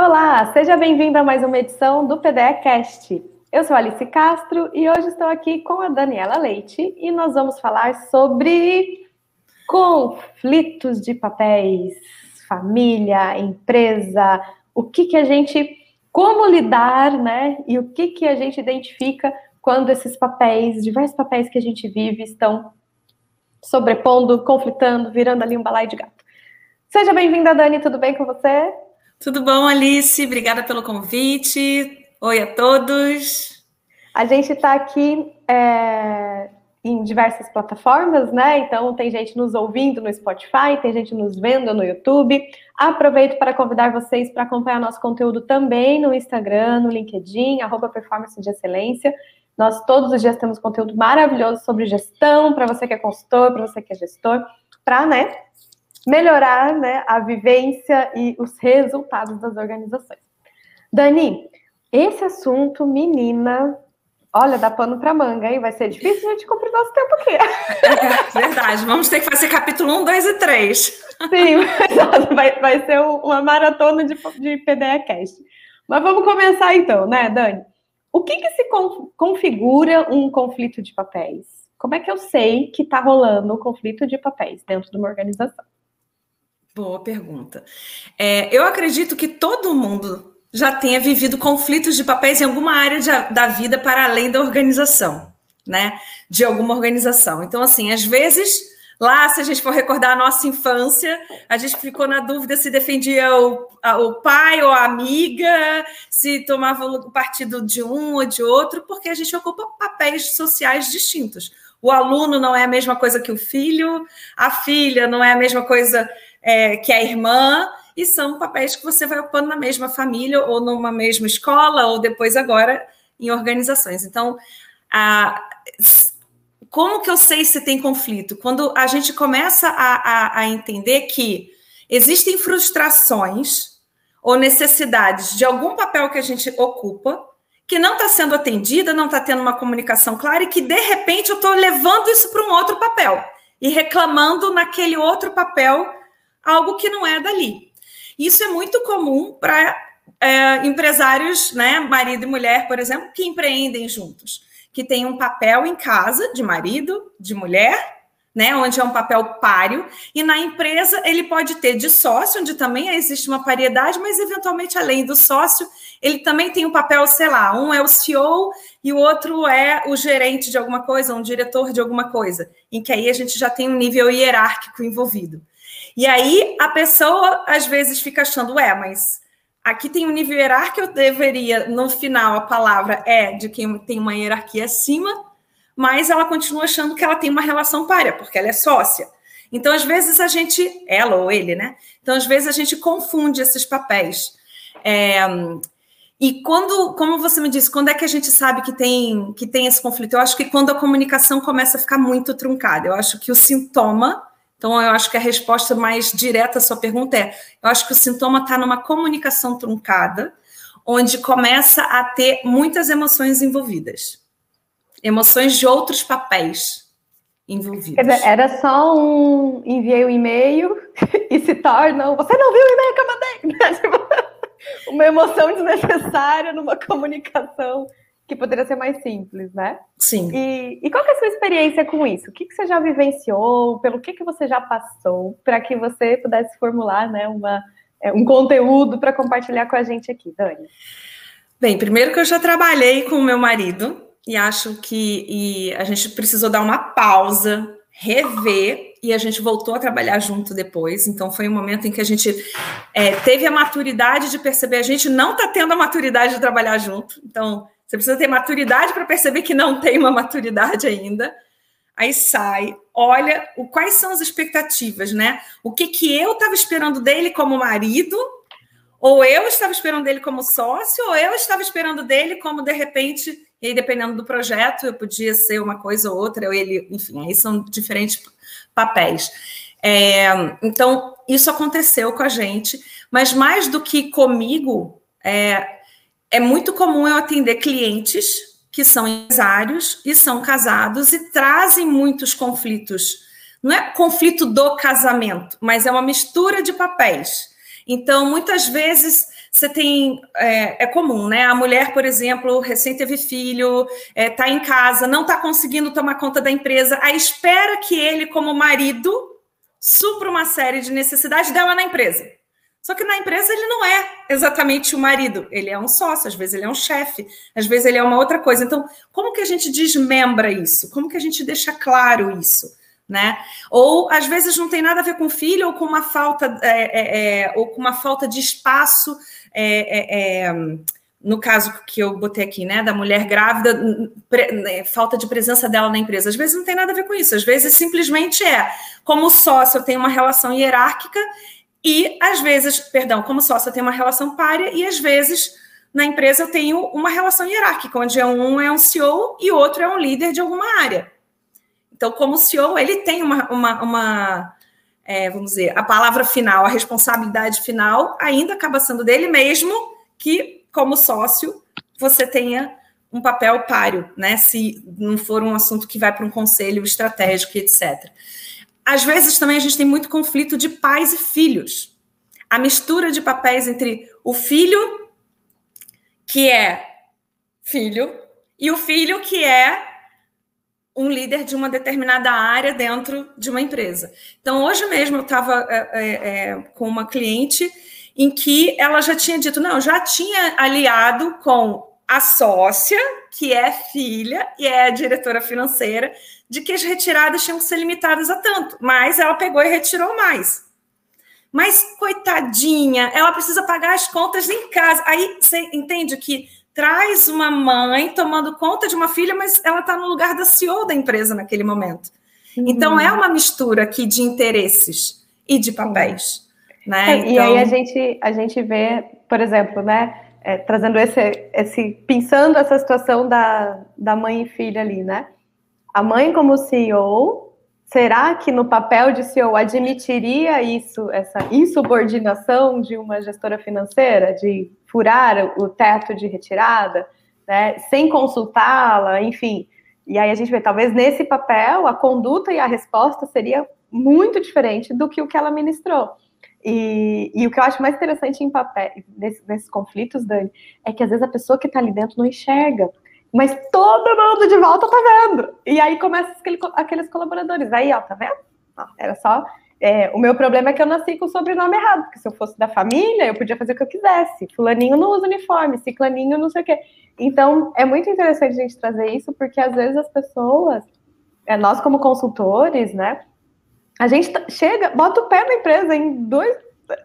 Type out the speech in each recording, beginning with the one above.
Olá, seja bem-vindo a mais uma edição do PDE Cast. Eu sou Alice Castro e hoje estou aqui com a Daniela Leite e nós vamos falar sobre conflitos de papéis, família, empresa, o que que a gente, como lidar, né? E o que que a gente identifica quando esses papéis, diversos papéis que a gente vive, estão sobrepondo, conflitando, virando ali um balaio de gato. Seja bem-vinda, Dani, tudo bem com você? Tudo bom, Alice? Obrigada pelo convite. Oi a todos. A gente está aqui é, em diversas plataformas, né? Então tem gente nos ouvindo no Spotify, tem gente nos vendo no YouTube. Aproveito para convidar vocês para acompanhar nosso conteúdo também no Instagram, no LinkedIn, arroba Performance de Excelência. Nós todos os dias temos conteúdo maravilhoso sobre gestão, para você que é consultor, para você que é gestor, para, né, melhorar né, a vivência e os resultados das organizações. Dani, esse assunto, menina, olha, dá pano para manga, hein? Vai ser difícil a gente cumprir nosso tempo aqui. É, verdade, vamos ter que fazer capítulo 1, 2 e 3. Sim, vai, vai ser uma maratona de, de PDE Cast. Mas vamos começar então, né, Dani? O que, que se configura um conflito de papéis? Como é que eu sei que está rolando um conflito de papéis dentro de uma organização? Boa pergunta. É, eu acredito que todo mundo já tenha vivido conflitos de papéis em alguma área de, da vida para além da organização, né? De alguma organização. Então, assim, às vezes, lá, se a gente for recordar a nossa infância, a gente ficou na dúvida se defendia o, a, o pai ou a amiga, se tomava o partido de um ou de outro, porque a gente ocupa papéis sociais distintos. O aluno não é a mesma coisa que o filho, a filha não é a mesma coisa é, que é a irmã, e são papéis que você vai ocupando na mesma família, ou numa mesma escola, ou depois agora em organizações. Então, a, como que eu sei se tem conflito? Quando a gente começa a, a, a entender que existem frustrações ou necessidades de algum papel que a gente ocupa, que não está sendo atendida, não está tendo uma comunicação clara, e que de repente eu estou levando isso para um outro papel e reclamando naquele outro papel algo que não é dali. Isso é muito comum para é, empresários, né, marido e mulher, por exemplo, que empreendem juntos, que têm um papel em casa de marido, de mulher, né, onde é um papel páreo, e na empresa ele pode ter de sócio, onde também existe uma paridade, mas eventualmente além do sócio, ele também tem um papel, sei lá, um é o CEO e o outro é o gerente de alguma coisa, um diretor de alguma coisa, em que aí a gente já tem um nível hierárquico envolvido. E aí a pessoa às vezes fica achando, ué, mas aqui tem um nível hierárquico, eu deveria, no final, a palavra é de quem tem uma hierarquia acima, mas ela continua achando que ela tem uma relação párea, porque ela é sócia. Então, às vezes, a gente, ela ou ele, né? Então, às vezes, a gente confunde esses papéis. É, e quando, como você me disse, quando é que a gente sabe que tem, que tem esse conflito? Eu acho que quando a comunicação começa a ficar muito truncada. Eu acho que o sintoma então, eu acho que a resposta mais direta à sua pergunta é: eu acho que o sintoma está numa comunicação truncada, onde começa a ter muitas emoções envolvidas emoções de outros papéis envolvidos. Dizer, era só um enviei um e-mail e se torna você não viu o e-mail que eu mandei? Tipo, uma emoção desnecessária numa comunicação que poderia ser mais simples, né? Sim. E, e qual é a sua experiência com isso? O que, que você já vivenciou? Pelo que, que você já passou? Para que você pudesse formular né, uma, é, um conteúdo para compartilhar com a gente aqui, Dani. Bem, primeiro que eu já trabalhei com o meu marido e acho que e a gente precisou dar uma pausa, rever e a gente voltou a trabalhar junto depois. Então foi um momento em que a gente é, teve a maturidade de perceber a gente não está tendo a maturidade de trabalhar junto. Então você precisa ter maturidade para perceber que não tem uma maturidade ainda. Aí sai, olha o, quais são as expectativas, né? O que, que eu estava esperando dele como marido, ou eu estava esperando dele como sócio, ou eu estava esperando dele como, de repente, e aí, dependendo do projeto, eu podia ser uma coisa ou outra, ou ele, enfim, aí são diferentes papéis. É, então, isso aconteceu com a gente, mas mais do que comigo, é, é muito comum eu atender clientes que são empresários e são casados e trazem muitos conflitos. Não é conflito do casamento, mas é uma mistura de papéis. Então, muitas vezes você tem. É, é, comum, né? A mulher, por exemplo, recém teve filho, está é, em casa, não está conseguindo tomar conta da empresa, aí espera que ele, como marido, supra uma série de necessidades dela na empresa. Só que na empresa ele não é exatamente o marido, ele é um sócio, às vezes ele é um chefe, às vezes ele é uma outra coisa. Então, como que a gente desmembra isso? Como que a gente deixa claro isso? Né? Ou às vezes não tem nada a ver com filho ou com uma falta é, é, é, ou com uma falta de espaço é, é, é, no caso que eu botei aqui, né, da mulher grávida, né, falta de presença dela na empresa. Às vezes não tem nada a ver com isso, às vezes simplesmente é como sócio eu tenho uma relação hierárquica e às vezes, perdão, como sócio eu tenho uma relação párea e às vezes na empresa eu tenho uma relação hierárquica, onde um é um CEO e outro é um líder de alguma área. Então, como CEO, ele tem uma, uma, uma é, vamos dizer, a palavra final, a responsabilidade final ainda acaba sendo dele, mesmo que, como sócio, você tenha um papel páreo, né? Se não for um assunto que vai para um conselho estratégico, etc. Às vezes também a gente tem muito conflito de pais e filhos. A mistura de papéis entre o filho, que é filho, e o filho, que é um líder de uma determinada área dentro de uma empresa. Então, hoje mesmo eu estava é, é, é, com uma cliente em que ela já tinha dito: não, já tinha aliado com a sócia, que é filha e é a diretora financeira, de que as retiradas tinham que ser limitadas a tanto, mas ela pegou e retirou mais. Mas, coitadinha, ela precisa pagar as contas em casa. Aí você entende que traz uma mãe tomando conta de uma filha, mas ela está no lugar da CEO da empresa naquele momento. Uhum. Então é uma mistura aqui de interesses e de papéis. Né? É, então... E aí a gente, a gente vê, por exemplo, né, é, trazendo esse, esse, pensando essa situação da, da mãe e filha ali, né? A mãe como CEO, será que no papel de CEO admitiria isso, essa insubordinação de uma gestora financeira, de furar o teto de retirada, né, sem consultá-la, enfim. E aí a gente vê, talvez nesse papel, a conduta e a resposta seria muito diferente do que o que ela ministrou. E, e o que eu acho mais interessante em papel, nesses, conflitos, Dani, é que às vezes a pessoa que está ali dentro não enxerga, mas todo mundo de volta tá vendo. E aí começa aquele, aqueles colaboradores, aí, ó, tá vendo? Ó, era só é, o meu problema é que eu nasci com o sobrenome errado, porque se eu fosse da família, eu podia fazer o que eu quisesse. Fulaninho não usa uniforme, ciclaninho não sei o quê. Então, é muito interessante a gente trazer isso, porque às vezes as pessoas, é, nós como consultores, né, a gente chega, bota o pé na empresa, em dois,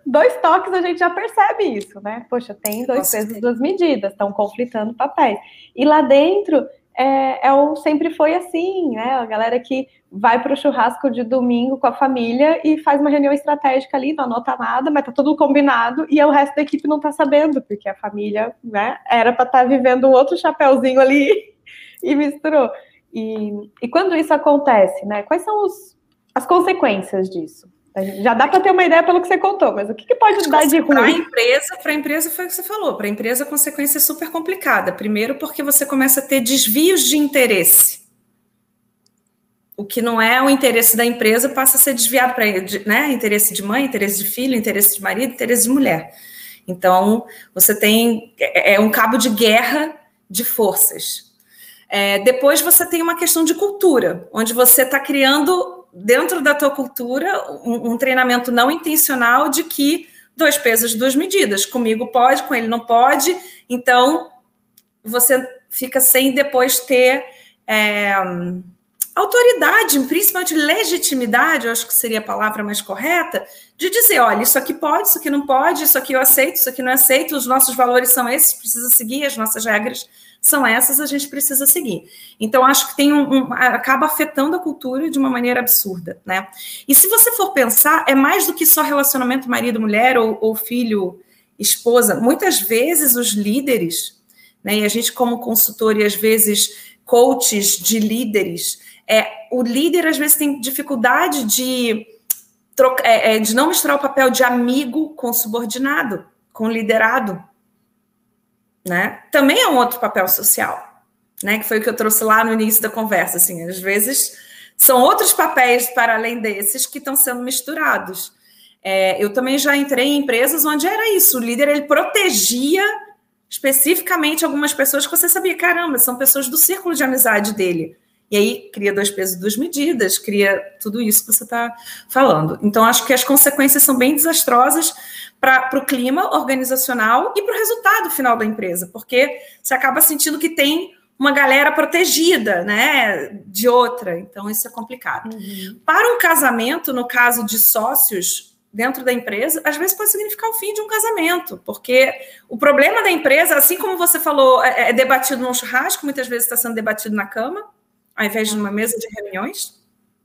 dois toques a gente já percebe isso, né? Poxa, tem dois Nossa, pesos, duas medidas, estão conflitando papéis. E lá dentro é, é o sempre foi assim, né? A galera que vai para o churrasco de domingo com a família e faz uma reunião estratégica ali, não anota nada, mas tá tudo combinado e o resto da equipe não tá sabendo, porque a família, né, era para estar tá vivendo um outro chapéuzinho ali e misturou. E, e quando isso acontece, né? Quais são os, as consequências disso? Já dá para ter uma ideia pelo que você contou, mas o que, que pode dar de ruim? Para a empresa, para a empresa foi o que você falou. Para a empresa, a consequência é super complicada. Primeiro, porque você começa a ter desvios de interesse. O que não é o interesse da empresa passa a ser desviado para né? interesse de mãe, interesse de filho, interesse de marido, interesse de mulher. Então, você tem é, é um cabo de guerra de forças. É, depois você tem uma questão de cultura, onde você está criando dentro da tua cultura, um, um, treinamento não intencional de que dois pesos, duas medidas. Comigo pode, com ele não pode. Então, você fica sem depois ter é, autoridade, principalmente legitimidade, eu acho que seria a palavra mais correta, de dizer, olha, isso aqui pode, isso aqui não pode, isso aqui eu aceito, isso aqui não aceito, os nossos valores são esses, precisa seguir, as nossas regras são essas, a gente precisa seguir. Então, acho que tem um, um, acaba afetando a cultura de uma maneira absurda, né? E se você for pensar, é mais do que só relacionamento marido-mulher ou, ou filho-esposa. Muitas vezes os líderes, né? E a gente, como consultor e às vezes coaches de líderes, é, o líder às vezes tem dificuldade de, troca, é, é, de não misturar o papel de amigo com subordinado, com liderado né? Também é um outro papel social, né? Que foi o que eu trouxe lá no início da conversa. Assim, às vezes são outros papéis para além desses que estão sendo misturados. É, eu também já entrei em empresas onde era isso, o líder ele protegia especificamente algumas pessoas que você sabia, caramba, são pessoas do círculo de amizade dele. E aí cria dois pesos, duas medidas, cria tudo isso que você está falando. Então, acho que as consequências são bem desastrosas para o clima organizacional e para o resultado final da empresa, porque você acaba sentindo que tem uma galera protegida, né, de outra. Então, isso é complicado. Uhum. Para um casamento, no caso de sócios, dentro da empresa, às vezes pode significar o fim de um casamento, porque o problema da empresa, assim como você falou, é, é debatido num churrasco, muitas vezes está sendo debatido na cama, ao invés de numa mesa de reuniões,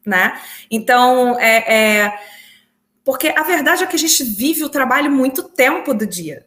né? Então, é, é porque a verdade é que a gente vive o trabalho muito tempo do dia.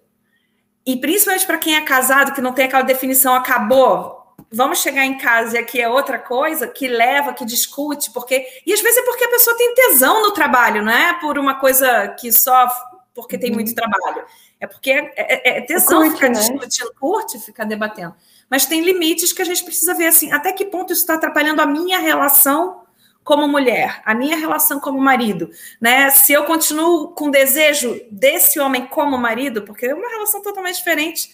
E principalmente para quem é casado, que não tem aquela definição, acabou, vamos chegar em casa e aqui é outra coisa que leva, que discute, porque. E às vezes é porque a pessoa tem tesão no trabalho, não é por uma coisa que só porque tem muito uhum. trabalho. É porque é, é, é tesão curte, ficar né? discutindo, curte ficar debatendo. Mas tem limites que a gente precisa ver assim, até que ponto isso está atrapalhando a minha relação como mulher, a minha relação como marido, né? Se eu continuo com desejo desse homem como marido, porque é uma relação totalmente diferente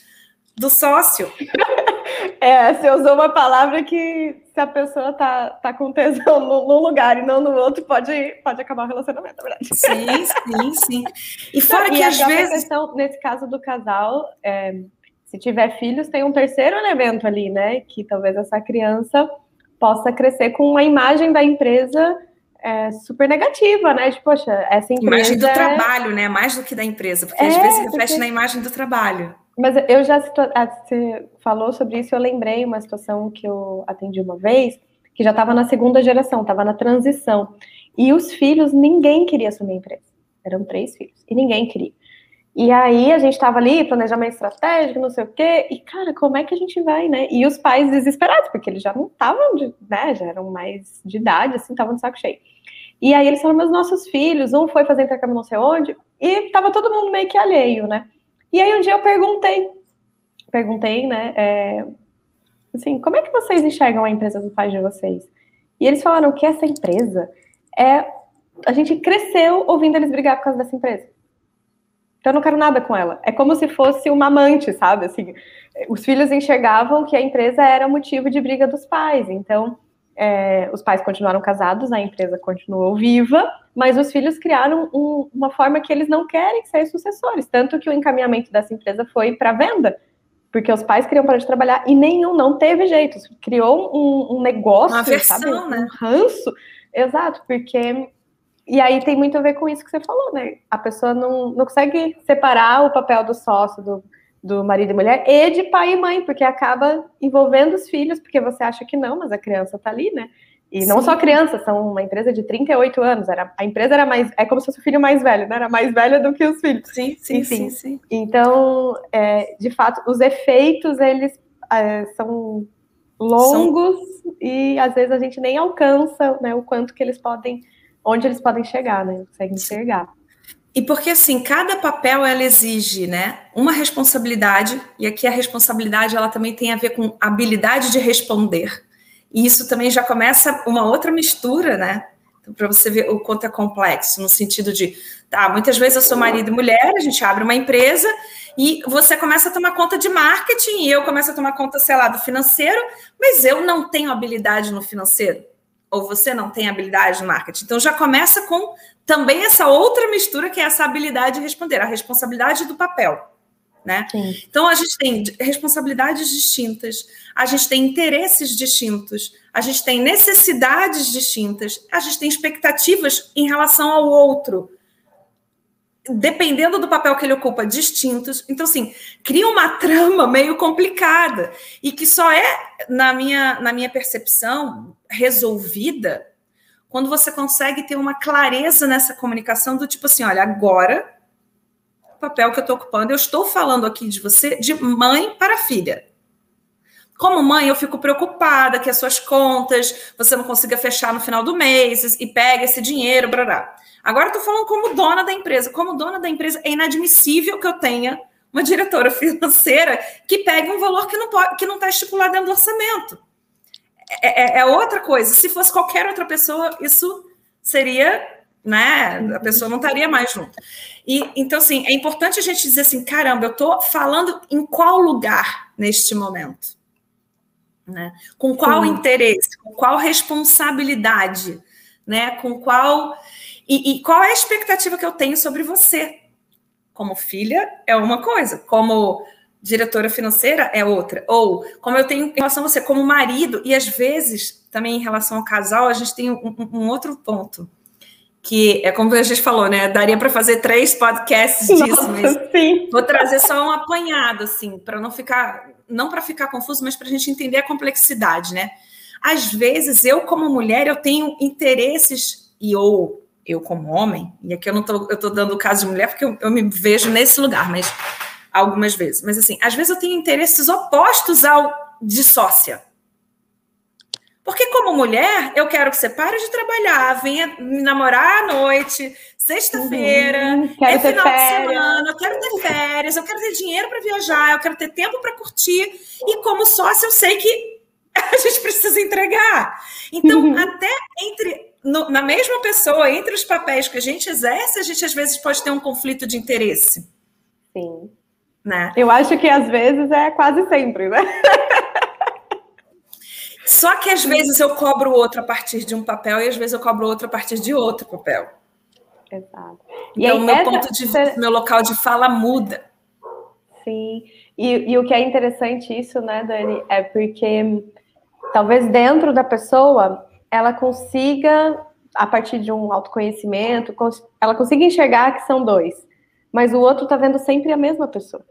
do sócio. É, você usou uma palavra que se a pessoa tá, tá com tesão num lugar e não no outro, pode, pode acabar o relacionamento, na verdade. Sim, sim, sim. E fora não, que e às vezes. Questão, nesse caso do casal, é, se tiver filhos, tem um terceiro elemento ali, né? Que talvez essa criança possa crescer com uma imagem da empresa é, super negativa, né? De, poxa, essa empresa. Imagem do é... trabalho, né? Mais do que da empresa, porque é, às vezes reflete porque... na imagem do trabalho. Mas eu já ah, você falou sobre isso, eu lembrei uma situação que eu atendi uma vez, que já estava na segunda geração, estava na transição. E os filhos, ninguém queria assumir a empresa. Eram três filhos, e ninguém queria. E aí a gente estava ali, planejamento estratégico, não sei o quê, e cara, como é que a gente vai, né? E os pais desesperados, porque eles já não estavam, né, já eram mais de idade, assim, estavam de saco cheio. E aí eles falaram, meus nossos filhos, um foi fazer intercâmbio não sei onde, e tava todo mundo meio que alheio, né? E aí um dia eu perguntei, perguntei, né, é, assim, como é que vocês enxergam a empresa dos pais de vocês? E eles falaram que essa empresa é, a gente cresceu ouvindo eles brigar por causa dessa empresa. Então eu não quero nada com ela. É como se fosse uma amante, sabe? Assim, os filhos enxergavam que a empresa era motivo de briga dos pais. Então, é, os pais continuaram casados, a empresa continuou viva, mas os filhos criaram um, uma forma que eles não querem ser sucessores. Tanto que o encaminhamento dessa empresa foi para venda, porque os pais queriam parar de trabalhar e nenhum não teve jeito. Criou um, um negócio, uma versão, sabe? Um né? ranço. Exato, porque. E aí tem muito a ver com isso que você falou, né? A pessoa não, não consegue separar o papel do sócio, do, do marido e mulher e de pai e mãe, porque acaba envolvendo os filhos, porque você acha que não, mas a criança tá ali, né? E Sim. não só crianças, são uma empresa de 38 anos. Era, a empresa era mais. É como se fosse o filho mais velho, né? Era mais velha do que os filhos. Sim, sim, Enfim. sim. sim. Então, é, de fato, os efeitos, eles é, são longos são... e às vezes a gente nem alcança né, o quanto que eles podem, onde eles podem chegar, né? Consegue enxergar. E porque assim, cada papel ela exige, né, uma responsabilidade, e aqui a responsabilidade ela também tem a ver com habilidade de responder. E isso também já começa uma outra mistura, né? Então, para você ver o quanto é complexo, no sentido de, tá, muitas vezes eu sou marido e mulher, a gente abre uma empresa e você começa a tomar conta de marketing e eu começo a tomar conta, sei lá, do financeiro, mas eu não tenho habilidade no financeiro. Ou você não tem habilidade no marketing. Então já começa com também essa outra mistura que é essa habilidade de responder, a responsabilidade do papel. Né? Então a gente tem responsabilidades distintas, a gente tem interesses distintos, a gente tem necessidades distintas, a gente tem expectativas em relação ao outro, dependendo do papel que ele ocupa, distintos. Então, assim, cria uma trama meio complicada e que só é, na minha, na minha percepção, resolvida quando você consegue ter uma clareza nessa comunicação do tipo assim, olha, agora papel que eu estou ocupando. Eu estou falando aqui de você de mãe para filha. Como mãe, eu fico preocupada que as suas contas você não consiga fechar no final do mês e pega esse dinheiro, brará. Agora estou falando como dona da empresa. Como dona da empresa, é inadmissível que eu tenha uma diretora financeira que pegue um valor que não pode, que não está estipulado dentro do orçamento. É, é, é outra coisa. Se fosse qualquer outra pessoa, isso seria né? A pessoa não estaria mais junto. E então assim, é importante a gente dizer assim, caramba, eu estou falando em qual lugar neste momento, né? Com qual Sim. interesse, com qual responsabilidade, né? Com qual e, e qual é a expectativa que eu tenho sobre você? Como filha é uma coisa, como diretora financeira é outra. Ou como eu tenho em relação a você, como marido, e às vezes, também em relação ao casal, a gente tem um, um outro ponto que é como a gente falou, né? Daria para fazer três podcasts disso, Nossa, mas sim. vou trazer só um apanhado, assim, para não ficar, não para ficar confuso, mas para a gente entender a complexidade, né? Às vezes, eu como mulher, eu tenho interesses e ou eu como homem, e aqui eu não tô, eu tô dando o caso de mulher porque eu, eu me vejo nesse lugar, mas algumas vezes, mas assim, às vezes eu tenho interesses opostos ao de sócia. Porque, como mulher, eu quero que você pare de trabalhar, venha me namorar à noite, sexta-feira, uhum, é final de semana, eu quero ter férias, eu quero ter dinheiro para viajar, eu quero ter tempo para curtir. E, como sócia, eu sei que a gente precisa entregar. Então, uhum. até entre. No, na mesma pessoa, entre os papéis que a gente exerce, a gente às vezes pode ter um conflito de interesse. Sim. Né? Eu acho que às vezes é quase sempre, né? Só que às vezes eu cobro outro a partir de um papel e às vezes eu cobro outro a partir de outro papel. Exato. E então, aí, meu ponto de vista, meu local de fala muda. Sim. E, e o que é interessante isso, né, Dani, é porque talvez dentro da pessoa ela consiga, a partir de um autoconhecimento, ela consiga enxergar que são dois, mas o outro está vendo sempre a mesma pessoa.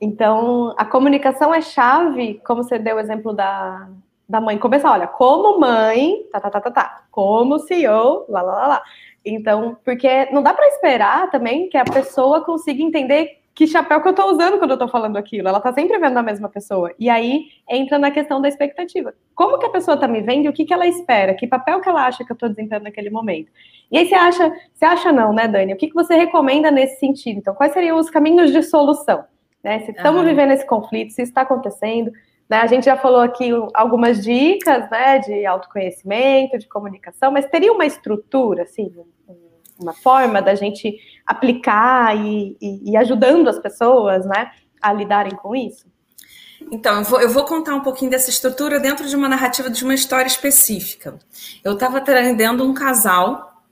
Então, a comunicação é chave, como você deu o exemplo da, da mãe começar, olha, como mãe, tá, tá, tá, tá, tá, como CEO, lá, lá, lá, lá. Então, porque não dá para esperar também que a pessoa consiga entender que chapéu que eu tô usando quando eu tô falando aquilo. Ela tá sempre vendo a mesma pessoa. E aí entra na questão da expectativa. Como que a pessoa tá me vendo e o que que ela espera? Que papel que ela acha que eu tô desempenhando naquele momento? E aí você acha, você acha não, né, Dani? O que que você recomenda nesse sentido? Então, quais seriam os caminhos de solução? Né? Se estamos uhum. vivendo esse conflito, se está acontecendo, né? A gente já falou aqui algumas dicas né, de autoconhecimento, de comunicação, mas teria uma estrutura, assim, uma forma da gente aplicar e, e, e ajudando as pessoas né, a lidarem com isso? Então, eu vou, eu vou, contar um pouquinho dessa estrutura dentro de uma narrativa de uma história específica. Eu estava atendendo um casal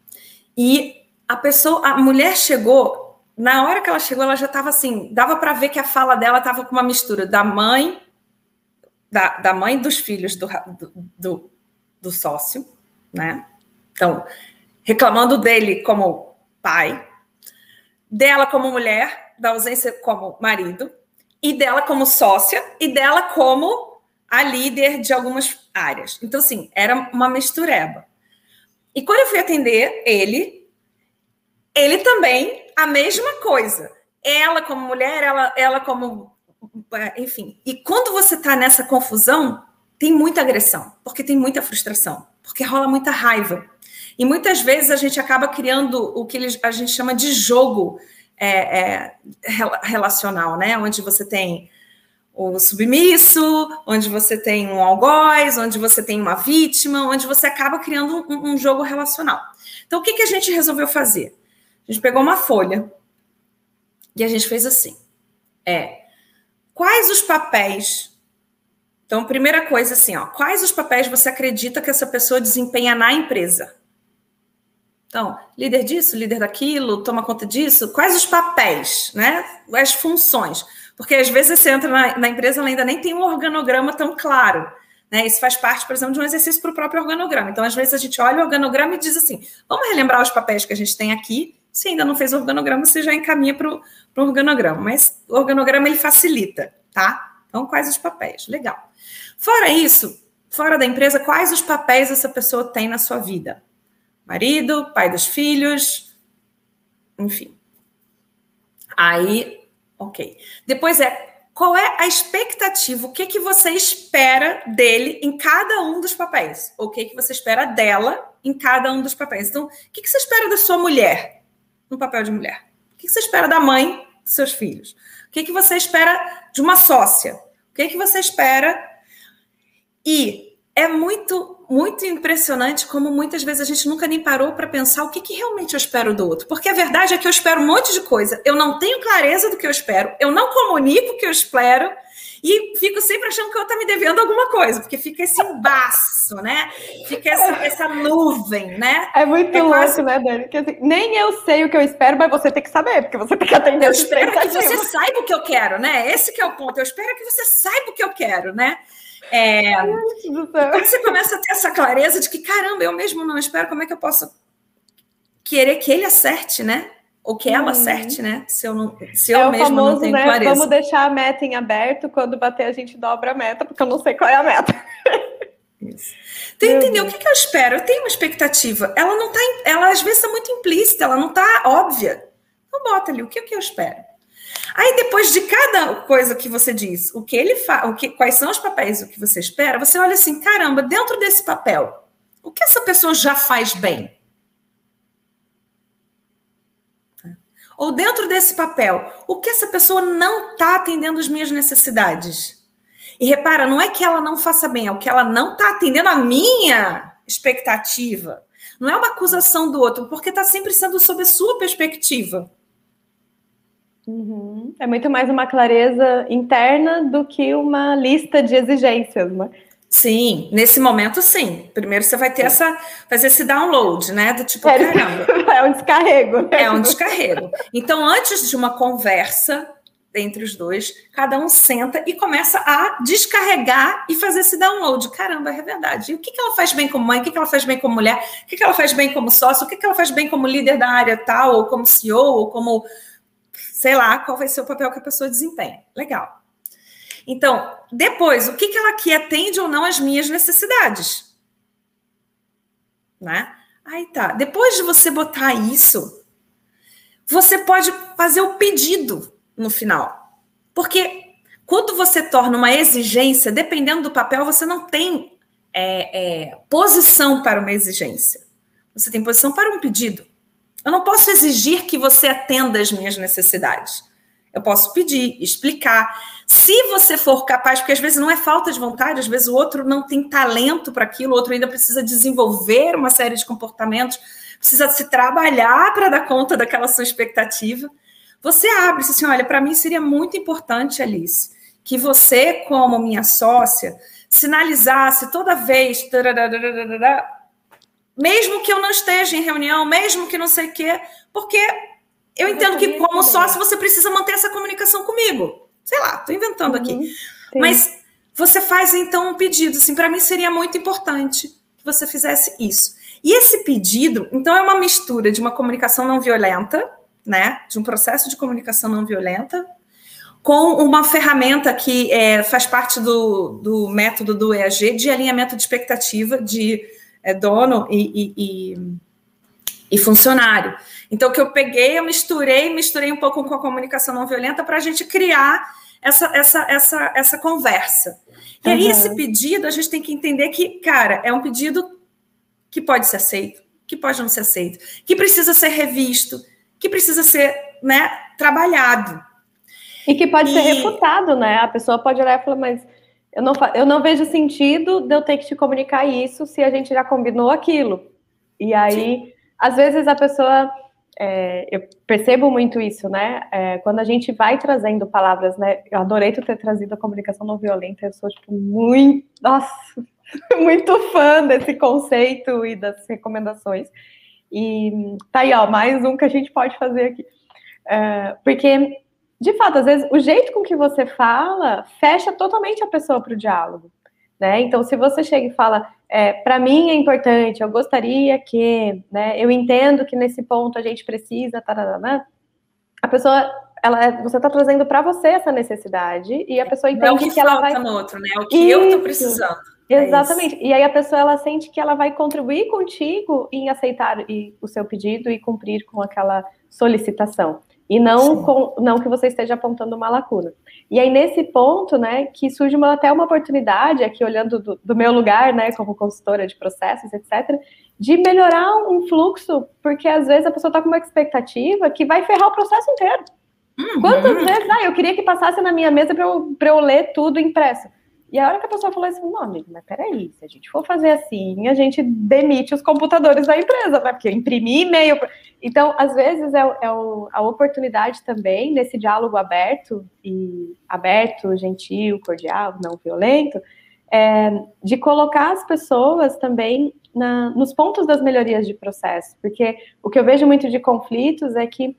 e a pessoa, a mulher chegou, na hora que ela chegou, ela já estava assim, dava para ver que a fala dela estava com uma mistura da mãe da, da mãe dos filhos do, do, do sócio, né? Então, reclamando dele como pai, dela como mulher, da ausência como marido, e dela como sócia, e dela como a líder de algumas áreas. Então, assim, era uma mistureba. E quando eu fui atender ele, ele também, a mesma coisa. Ela como mulher, ela, ela como enfim. E quando você está nessa confusão, tem muita agressão, porque tem muita frustração, porque rola muita raiva. E muitas vezes a gente acaba criando o que a gente chama de jogo é, é, relacional, né? Onde você tem o submisso, onde você tem um algoz, onde você tem uma vítima, onde você acaba criando um, um jogo relacional. Então, o que, que a gente resolveu fazer? A gente pegou uma folha e a gente fez assim. É, Quais os papéis? Então, primeira coisa assim, ó, quais os papéis você acredita que essa pessoa desempenha na empresa? Então, líder disso, líder daquilo, toma conta disso. Quais os papéis, né? As funções? Porque às vezes você entra na, na empresa, ela ainda nem tem um organograma tão claro. Né? Isso faz parte, por exemplo, de um exercício para o próprio organograma. Então, às vezes, a gente olha o organograma e diz assim: vamos relembrar os papéis que a gente tem aqui se ainda não fez o organograma, você já encaminha para o organograma. Mas o organograma ele facilita, tá? Então, quais os papéis? Legal. Fora isso, fora da empresa, quais os papéis essa pessoa tem na sua vida? Marido, pai dos filhos, enfim. Aí, ok. Depois é qual é a expectativa, o que, que você espera dele em cada um dos papéis? O que, que você espera dela em cada um dos papéis? Então, o que, que você espera da sua mulher? No papel de mulher? O que você espera da mãe dos seus filhos? O que você espera de uma sócia? O que você espera? E é muito muito impressionante como muitas vezes a gente nunca nem parou para pensar o que, que realmente eu espero do outro. Porque a verdade é que eu espero um monte de coisa. Eu não tenho clareza do que eu espero, eu não comunico o que eu espero e fico sempre achando que eu tá me devendo alguma coisa, porque fica esse embaço, né? Fica essa, essa nuvem, né? É muito é louco, quase... né, Dani? Que, assim, nem eu sei o que eu espero, mas você tem que saber, porque você tem que atender Eu espero que você saiba o que eu quero, né? Esse que é o ponto. Eu espero que você saiba o que eu quero, né? É, quando você começa a ter essa clareza de que, caramba, eu mesmo não espero, como é que eu posso querer que ele acerte, né? Ou que ela hum. acerte, né? Se eu, não, se eu é mesmo famoso, não tenho né? clareza. Vamos deixar a meta em aberto, quando bater a gente dobra a meta, porque eu não sei qual é a meta. Isso. Tem entender o que, que, eu espero? Eu tenho uma expectativa. Ela não tá, ela às vezes está muito implícita, ela não está óbvia. Então bota ali o que, que eu espero. Aí depois de cada coisa que você diz, o que ele faz, o que, quais são os papéis, o que você espera, você olha assim, caramba, dentro desse papel, o que essa pessoa já faz bem? Ou dentro desse papel, o que essa pessoa não está atendendo as minhas necessidades? E repara, não é que ela não faça bem, é o que ela não está atendendo a minha expectativa. Não é uma acusação do outro, porque está sempre sendo sob a sua perspectiva. Uhum. É muito mais uma clareza interna do que uma lista de exigências, né? Sim, nesse momento sim. Primeiro você vai ter essa, fazer esse download, né? Do tipo, é, caramba. É um descarrego. Né? É um descarrego. Então, antes de uma conversa entre os dois, cada um senta e começa a descarregar e fazer esse download. Caramba, é verdade. E o que, que ela faz bem como mãe? O que, que ela faz bem como mulher? O que, que ela faz bem como sócio? O que, que ela faz bem como líder da área tal, ou como CEO, ou como sei lá qual vai ser o papel que a pessoa desempenha. Legal. Então, depois, o que, que ela quer atende ou não às minhas necessidades? Né? Aí tá. Depois de você botar isso, você pode fazer o pedido no final. Porque quando você torna uma exigência, dependendo do papel, você não tem é, é, posição para uma exigência. Você tem posição para um pedido. Eu não posso exigir que você atenda às minhas necessidades. Eu posso pedir, explicar. Se você for capaz, porque às vezes não é falta de vontade, às vezes o outro não tem talento para aquilo, o outro ainda precisa desenvolver uma série de comportamentos, precisa se trabalhar para dar conta daquela sua expectativa. Você abre e assim: olha, para mim seria muito importante, Alice, que você, como minha sócia, sinalizasse toda vez mesmo que eu não esteja em reunião, mesmo que não sei o quê, porque eu entendo que, como sócio, você precisa manter essa comunicação comigo. Sei lá, estou inventando uhum, aqui. Sim. Mas você faz então um pedido, assim, para mim seria muito importante que você fizesse isso. E esse pedido, então, é uma mistura de uma comunicação não violenta, né? De um processo de comunicação não violenta, com uma ferramenta que é, faz parte do, do método do EAG de alinhamento de expectativa, de é, dono e, e, e, e funcionário. Então, o que eu peguei, eu misturei, misturei um pouco com a comunicação não violenta para a gente criar essa, essa, essa, essa conversa. E aí, uhum. esse pedido, a gente tem que entender que, cara, é um pedido que pode ser aceito, que pode não ser aceito, que precisa ser revisto, que precisa ser né, trabalhado. E que pode e... ser refutado, né? A pessoa pode olhar e falar, mas eu não, eu não vejo sentido de eu ter que te comunicar isso se a gente já combinou aquilo. E aí, Sim. às vezes a pessoa. É, eu percebo muito isso, né? É, quando a gente vai trazendo palavras, né? Eu adorei tu ter trazido a comunicação não violenta. Eu sou, tipo, muito. Nossa, muito fã desse conceito e das recomendações. E tá aí, ó, mais um que a gente pode fazer aqui. É, porque de fato, às vezes o jeito com que você fala fecha totalmente a pessoa para o diálogo. Né? Então, se você chega e fala, é, para mim é importante, eu gostaria que, né, eu entendo que nesse ponto a gente precisa, a pessoa, ela, você está trazendo para você essa necessidade e a pessoa entende é o que, que ela vai no outro, né? É o que Isso. eu estou precisando. É Exatamente. É e aí a pessoa ela sente que ela vai contribuir contigo em aceitar o seu pedido e cumprir com aquela solicitação. E não, com, não que você esteja apontando uma lacuna. E aí, nesse ponto, né, que surge uma, até uma oportunidade, aqui olhando do, do, meu lugar, né, como consultora de processos, etc., de melhorar um fluxo, porque às vezes a pessoa está com uma expectativa que vai ferrar o processo inteiro. Uhum. Quantas vezes, ah, eu queria que passasse na minha mesa para eu, eu ler tudo impresso. E a hora que a pessoa falou assim, não, amigo, mas peraí, se a gente for fazer assim, a gente demite os computadores da empresa, né? Porque imprimir e-mail. Então, às vezes, é, é a oportunidade também, nesse diálogo aberto, e aberto, gentil, cordial, não violento, é, de colocar as pessoas também na, nos pontos das melhorias de processo. Porque o que eu vejo muito de conflitos é que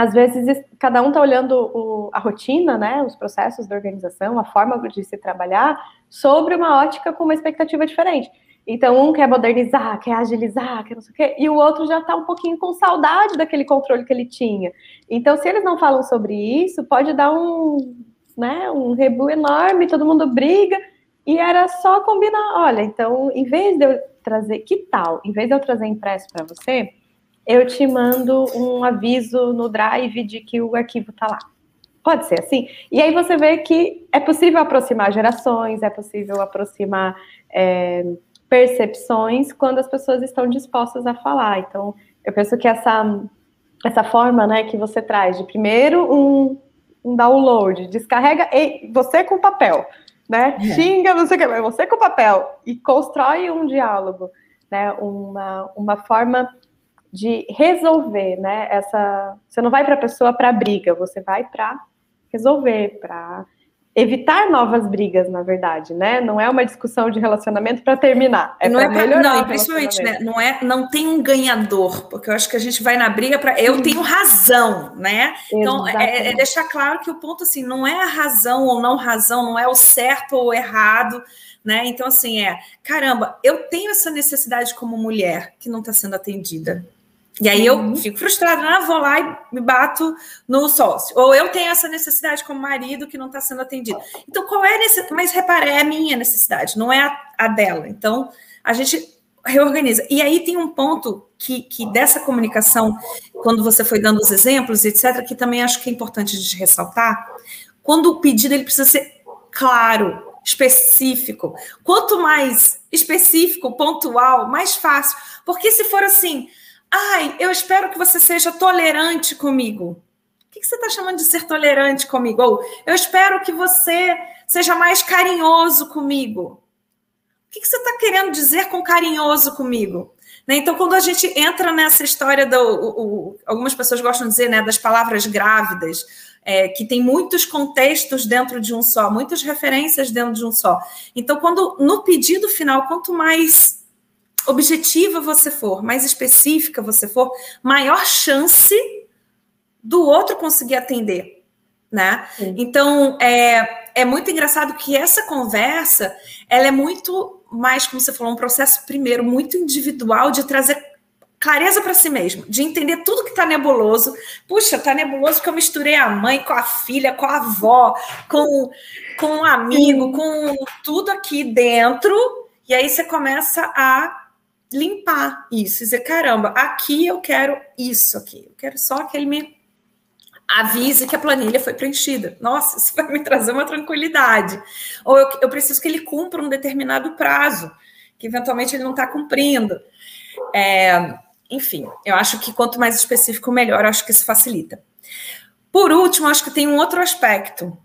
às vezes cada um está olhando o, a rotina, né, os processos da organização, a forma de se trabalhar, sobre uma ótica com uma expectativa diferente. Então, um quer modernizar, quer agilizar, quer não sei o quê, e o outro já está um pouquinho com saudade daquele controle que ele tinha. Então, se eles não falam sobre isso, pode dar um, né, um rebu enorme, todo mundo briga, e era só combinar. Olha, então, em vez de eu trazer, que tal? Em vez de eu trazer impresso para você, eu te mando um aviso no Drive de que o arquivo está lá. Pode ser assim? E aí você vê que é possível aproximar gerações, é possível aproximar é, percepções quando as pessoas estão dispostas a falar. Então, eu penso que essa, essa forma né, que você traz de primeiro um, um download, descarrega e você com papel, né? É. Xinga, não sei o que, mas você com papel e constrói um diálogo, né? Uma, uma forma de resolver, né? Essa, você não vai para a pessoa para briga, você vai para resolver, para evitar novas brigas, na verdade, né? Não é uma discussão de relacionamento para terminar, é não é pra melhorar. Não, principalmente, né? Não é, não tem um ganhador, porque eu acho que a gente vai na briga para eu tenho razão, né? Então é, é, deixar claro que o ponto assim não é a razão ou não razão, não é o certo ou errado. Né? Então, assim, é caramba, eu tenho essa necessidade como mulher que não está sendo atendida. E aí eu uhum. fico frustrada, ah, vou lá e me bato no sócio. Ou eu tenho essa necessidade como marido que não está sendo atendido. Então, qual é a necessidade? Mas repare, é a minha necessidade, não é a, a, dela. Então, a gente reorganiza. E aí tem um ponto que, que dessa comunicação, quando você foi dando os exemplos, etc., que também acho que é importante de ressaltar, quando o pedido ele precisa ser claro, específico. Quanto mais específico, pontual, mais fácil. Porque se for assim, Ai, eu espero que você seja tolerante comigo. O que você está chamando de ser tolerante comigo? Ou eu espero que você seja mais carinhoso comigo. O que você está querendo dizer com carinhoso comigo? Né? Então, quando a gente entra nessa história, do, o, o, algumas pessoas gostam de dizer né, das palavras grávidas, é, que tem muitos contextos dentro de um só, muitas referências dentro de um só. Então, quando no pedido final, quanto mais objetiva você for, mais específica você for, maior chance do outro conseguir atender, né? Sim. Então, é, é muito engraçado que essa conversa, ela é muito mais, como você falou, um processo, primeiro, muito individual de trazer clareza para si mesmo, de entender tudo que está nebuloso. Puxa, está nebuloso que eu misturei a mãe com a filha, com a avó, com, com um amigo, com tudo aqui dentro. E aí você começa a limpar isso, dizer, caramba, aqui eu quero isso aqui, eu quero só que ele me avise que a planilha foi preenchida. Nossa, isso vai me trazer uma tranquilidade. Ou eu, eu preciso que ele cumpra um determinado prazo, que eventualmente ele não está cumprindo. É, enfim, eu acho que quanto mais específico, melhor, eu acho que isso facilita. Por último, acho que tem um outro aspecto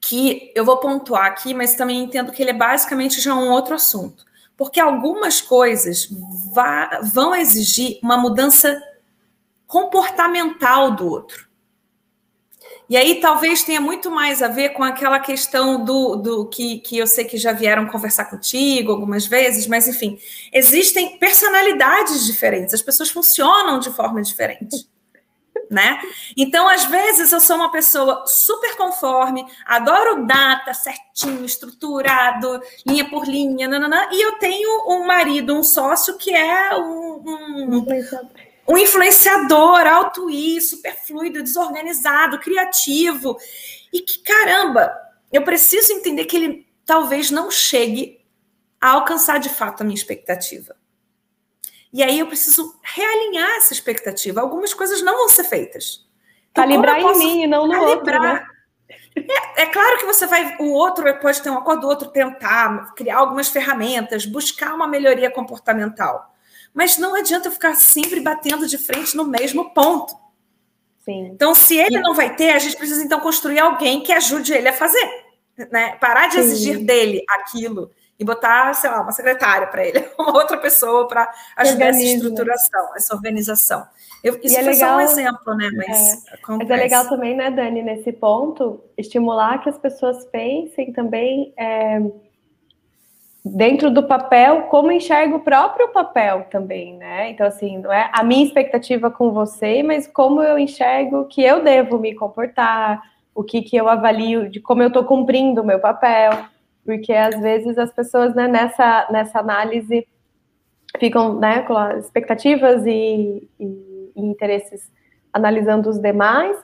que eu vou pontuar aqui, mas também entendo que ele é basicamente já um outro assunto porque algumas coisas vão exigir uma mudança comportamental do outro. E aí talvez tenha muito mais a ver com aquela questão do, do que, que eu sei que já vieram conversar contigo algumas vezes, mas enfim, existem personalidades diferentes, as pessoas funcionam de forma diferente né? Então, às vezes, eu sou uma pessoa super conforme, adoro data certinho, estruturado, linha por linha, nananã, e eu tenho um marido, um sócio que é um, um, um influenciador alto e super fluido, desorganizado, criativo, e que, caramba, eu preciso entender que ele talvez não chegue a alcançar de fato a minha expectativa. E aí eu preciso realinhar essa expectativa. Algumas coisas não vão ser feitas. Então, calibrar em mim e não no calibrar? outro. Né? É, é, claro que você vai, o outro pode ter um acordo, o outro tentar criar algumas ferramentas, buscar uma melhoria comportamental. Mas não adianta eu ficar sempre batendo de frente no mesmo ponto. Sim. Então, se ele não vai ter, a gente precisa então construir alguém que ajude ele a fazer. né? Parar de Sim. exigir dele aquilo e botar, sei lá, uma secretária para ele, uma outra pessoa para ajudar essa estruturação, essa organização. Eu, isso é legal, só um exemplo, né? Mas, é, mas é legal também, né, Dani, nesse ponto, estimular que as pessoas pensem também é, dentro do papel, como enxerga o próprio papel também, né? Então, assim, não é a minha expectativa com você, mas como eu enxergo que eu devo me comportar, o que, que eu avalio de como eu estou cumprindo o meu papel, porque às vezes as pessoas, né, nessa, nessa análise ficam, né, com expectativas e, e e interesses analisando os demais,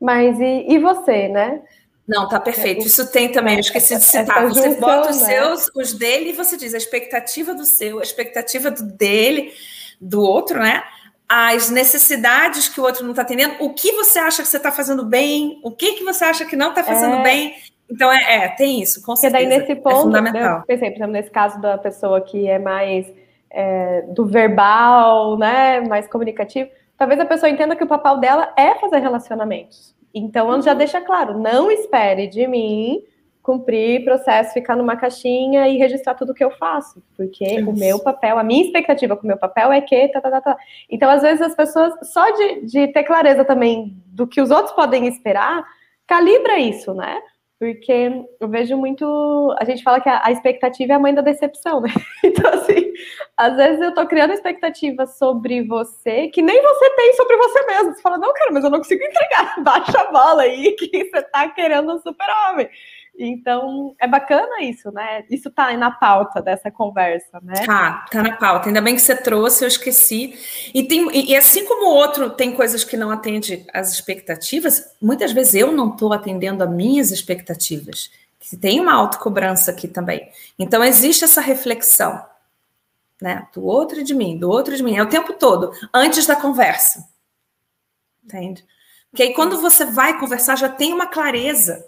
mas e, e você, né? Não, tá perfeito. Isso tem também, eu esqueci de citar. Você bota os né? seus, os dele, e você diz a expectativa do seu, a expectativa do dele, do outro, né? As necessidades que o outro não está atendendo, o que você acha que você está fazendo bem, o que, que você acha que não está fazendo é... bem. Então, é, é, tem isso, com certeza. Porque daí, nesse é ponto, é fundamental. Eu pensei, por exemplo, nesse caso da pessoa que é mais é, do verbal, né, mais comunicativo, talvez a pessoa entenda que o papel dela é fazer relacionamentos. Então, ela já uhum. deixa claro, não espere de mim cumprir processo, ficar numa caixinha e registrar tudo que eu faço, porque Isso. o meu papel, a minha expectativa com o meu papel é que tá, tá, tá, tá. Então, às vezes as pessoas só de, de ter clareza também do que os outros podem esperar, calibra isso, né? Porque eu vejo muito. A gente fala que a, a, expectativa é a mãe da decepção, né? Então, assim, às vezes eu tô criando expectativa sobre você que nem você tem sobre você mesmo. Você fala, não, cara, mas eu não consigo entregar. Baixa a bola aí que você tá querendo um super-homem. Então, é bacana isso, né? Isso tá na pauta dessa conversa, né? Tá, tá na pauta. Ainda bem que você trouxe, eu esqueci. E, tem, e, e assim como o outro tem coisas que não atende às expectativas, muitas vezes eu não estou atendendo a minhas expectativas. Tem uma autocobrança aqui também. Então, existe essa reflexão, né? Do outro e de mim, do outro e de mim. É o tempo todo, antes da conversa. Entende? Porque aí, quando você vai conversar, já tem uma clareza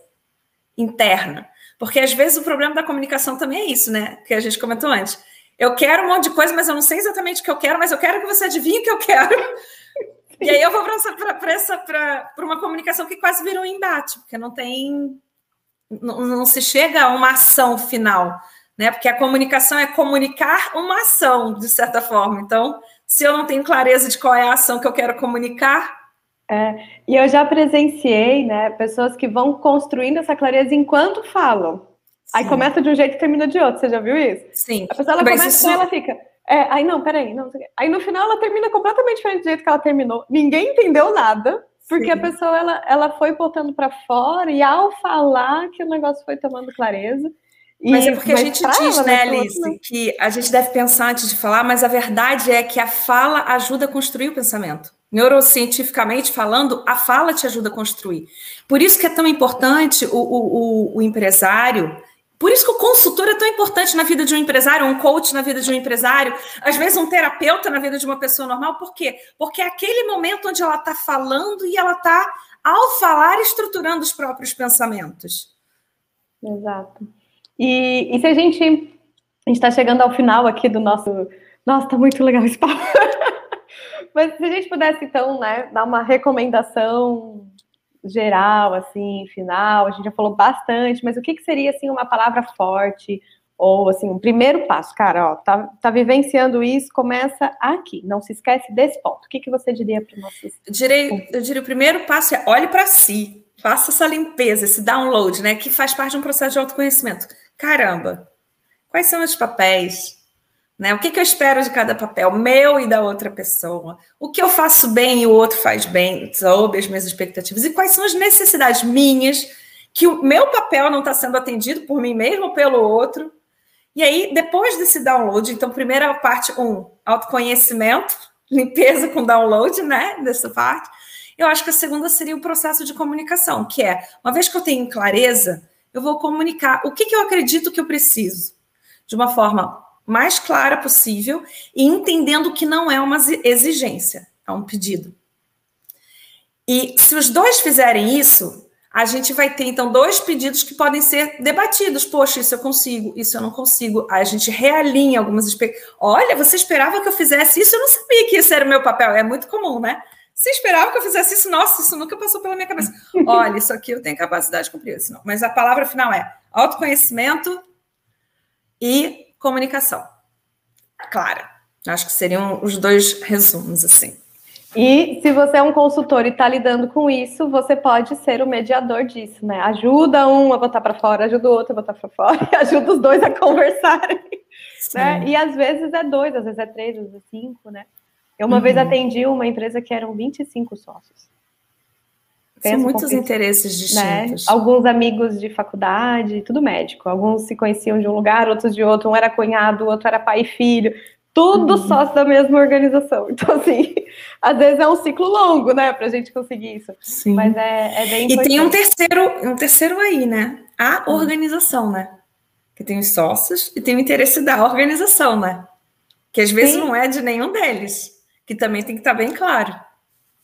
interna. Porque às vezes o problema da comunicação também é isso, né? Que a gente comentou antes. Eu quero um monte de coisa, mas eu não sei exatamente o que eu quero, mas eu quero que você adivinhe o que eu quero. E aí eu vou para uma comunicação que quase virou um embate, porque não tem. Não, não se chega a uma ação final, né? Porque a comunicação é comunicar uma ação, de certa forma. Então, se eu não tenho clareza de qual é a ação que eu quero comunicar, é, e eu já presenciei, né, pessoas que vão construindo essa clareza enquanto falam. Sim. Aí começa de um jeito e termina de outro. Você já viu isso? Sim. A pessoa ela Mas começa isso... e ela fica. É, aí não, peraí, não. Aí no final ela termina completamente diferente do jeito que ela terminou. Ninguém entendeu nada, porque Sim. a pessoa ela, ela foi botando para fora e ao falar que o negócio foi tomando clareza. E, mas é porque mas a gente diz, ela, né, Alice, que a gente deve pensar antes de falar, mas a verdade é que a fala ajuda a construir o pensamento. Neurocientificamente falando, a fala te ajuda a construir. Por isso que é tão importante o, o, o, empresário, por isso que o consultor é tão importante na vida de um empresário, um coach na vida de um empresário, às vezes um terapeuta na vida de uma pessoa normal. Por quê? Porque é aquele momento onde ela está falando e ela está, ao falar, estruturando os próprios pensamentos. Exato. E, e se a gente. Está chegando ao final aqui do nosso. Nossa, está muito legal esse papo. Mas se a gente pudesse, então, né, dar uma recomendação geral, assim, final, a gente já falou bastante, mas o que, que seria, assim, uma palavra forte, ou, assim, um primeiro passo? Cara, ó, tá, tá vivenciando isso, começa aqui, não se esquece desse ponto. O que, que você diria para os nossos... Eu diria, eu diria, o primeiro passo é olhe para si, faça essa limpeza, esse download, né, que faz parte de um processo de autoconhecimento. Caramba, quais são os papéis? Né? O que, que eu espero de cada papel, meu e da outra pessoa? O que eu faço bem e o outro faz bem, sob as minhas expectativas? E quais são as necessidades minhas que o meu papel não está sendo atendido por mim mesmo ou pelo outro? E aí, depois desse download, então, primeira parte, um, autoconhecimento, limpeza com download, né? Dessa parte. Eu acho que a segunda seria o processo de comunicação, que é, uma vez que eu tenho clareza, eu vou comunicar o que, que eu acredito que eu preciso, de uma forma mais clara possível e entendendo que não é uma exigência, é um pedido. E se os dois fizerem isso, a gente vai ter então dois pedidos que podem ser debatidos. Poxa, isso eu consigo, isso eu não consigo. Aí a gente realinha algumas expectativas. Olha, você esperava que eu fizesse isso, eu não sabia que isso era o meu papel. É muito comum, né? Você esperava que eu fizesse isso? Nossa, isso nunca passou pela minha cabeça. Olha, isso aqui eu tenho capacidade de cumprir isso. Não. Mas a palavra final é autoconhecimento e comunicação. Clara. Acho que seriam os dois resumos, assim. E se você é um consultor e está lidando com isso, você pode ser o mediador disso, né? Ajuda um a botar para fora, ajuda o outro a botar para fora, ajuda os dois a conversarem. Né? E às vezes é dois, às vezes é três, às vezes é cinco, né? Eu uma uhum. vez atendi uma empresa que eram 25 sócios. São muitos interesses né? distintos. Né? Alguns amigos de faculdade, tudo médico. Alguns se conheciam de um lugar, outros de outro. Um era cunhado, o outro era pai e filho tudo uhum. sócio da mesma organização. Então, assim, às vezes é um ciclo longo, né, para a gente conseguir isso. Sim. Mas é, é bem importante. E tem um terceiro, um terceiro aí, né? A uhum. organização, né? Que tem os sócios e tem o interesse da organização, né? Que às vezes Sim. não é de nenhum deles, que também tem que estar bem claro.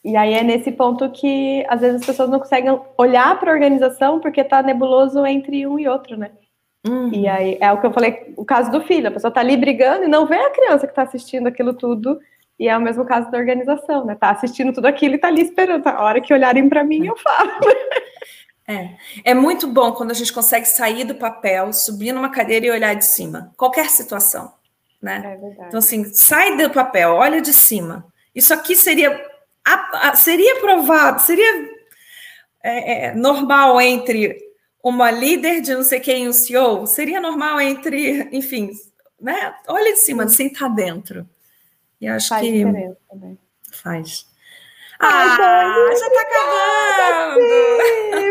E aí é nesse ponto que às vezes as pessoas não conseguem olhar para a organização porque está nebuloso entre um e outro, né? Uhum. E aí é o que eu falei, o caso do filho, a pessoa tá ali brigando e não vê a criança que está assistindo aquilo tudo. E é o mesmo caso da organização, né? Tá assistindo tudo aquilo e tá ali esperando. A hora que olharem para mim, eu falo. É. é muito bom quando a gente consegue sair do papel, subir numa cadeira e olhar de cima. Qualquer situação, né? É verdade. Então, assim, sai do papel, olha de cima. Isso aqui seria, seria provado, seria é, é, normal entre uma líder de não sei quem, um CEO, seria normal entre, enfim, né? Olha de cima, sem estar dentro. E acho faz que também. faz. Ah, Ai, já está acabando!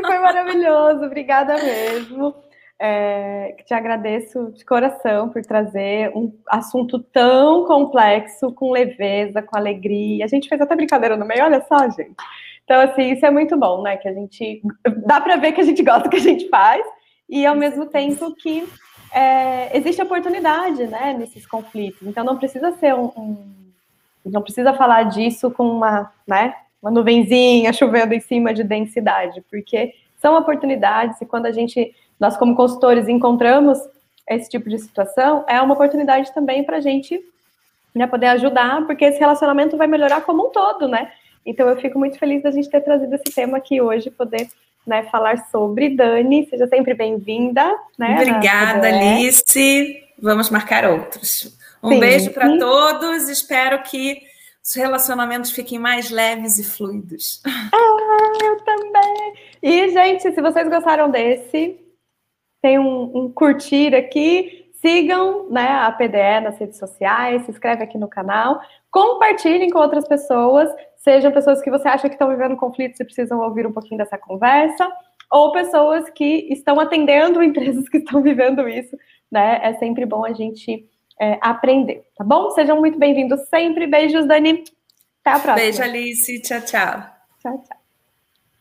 foi maravilhoso, obrigada mesmo. É, te agradeço de coração por trazer um assunto tão complexo, com leveza, com alegria. A gente fez até brincadeira no meio, olha só, gente. Então, assim, isso é muito bom, né? Que a gente. Dá para ver que a gente gosta do que a gente faz, e ao mesmo tempo que é, existe oportunidade, né, nesses conflitos. Então, não precisa ser um, um. não precisa falar disso com uma, né, uma nuvenzinha chovendo em cima de densidade, porque são oportunidades, e quando a gente, nós como consultores, encontramos esse tipo de situação, é uma oportunidade também para a gente né, poder ajudar, porque esse relacionamento vai melhorar como um todo, né? Então eu fico muito feliz da gente ter trazido esse tema aqui hoje, poder né, falar sobre. Dani, seja sempre bem-vinda. Né, Obrigada, Alice. Vamos marcar outros. Um Sim. beijo para todos. Espero que os relacionamentos fiquem mais leves e fluidos. Ah, eu também. E, gente, se vocês gostaram desse, tem um, um curtir aqui. Sigam né, a PDE nas redes sociais, se inscreve aqui no canal, compartilhem com outras pessoas sejam pessoas que você acha que estão vivendo conflitos e precisam ouvir um pouquinho dessa conversa, ou pessoas que estão atendendo empresas que estão vivendo isso, né? É sempre bom a gente é, aprender, tá bom? Sejam muito bem-vindos sempre. Beijos, Dani. Até a próxima. Beijo, Alice. Tchau, tchau. Tchau, tchau.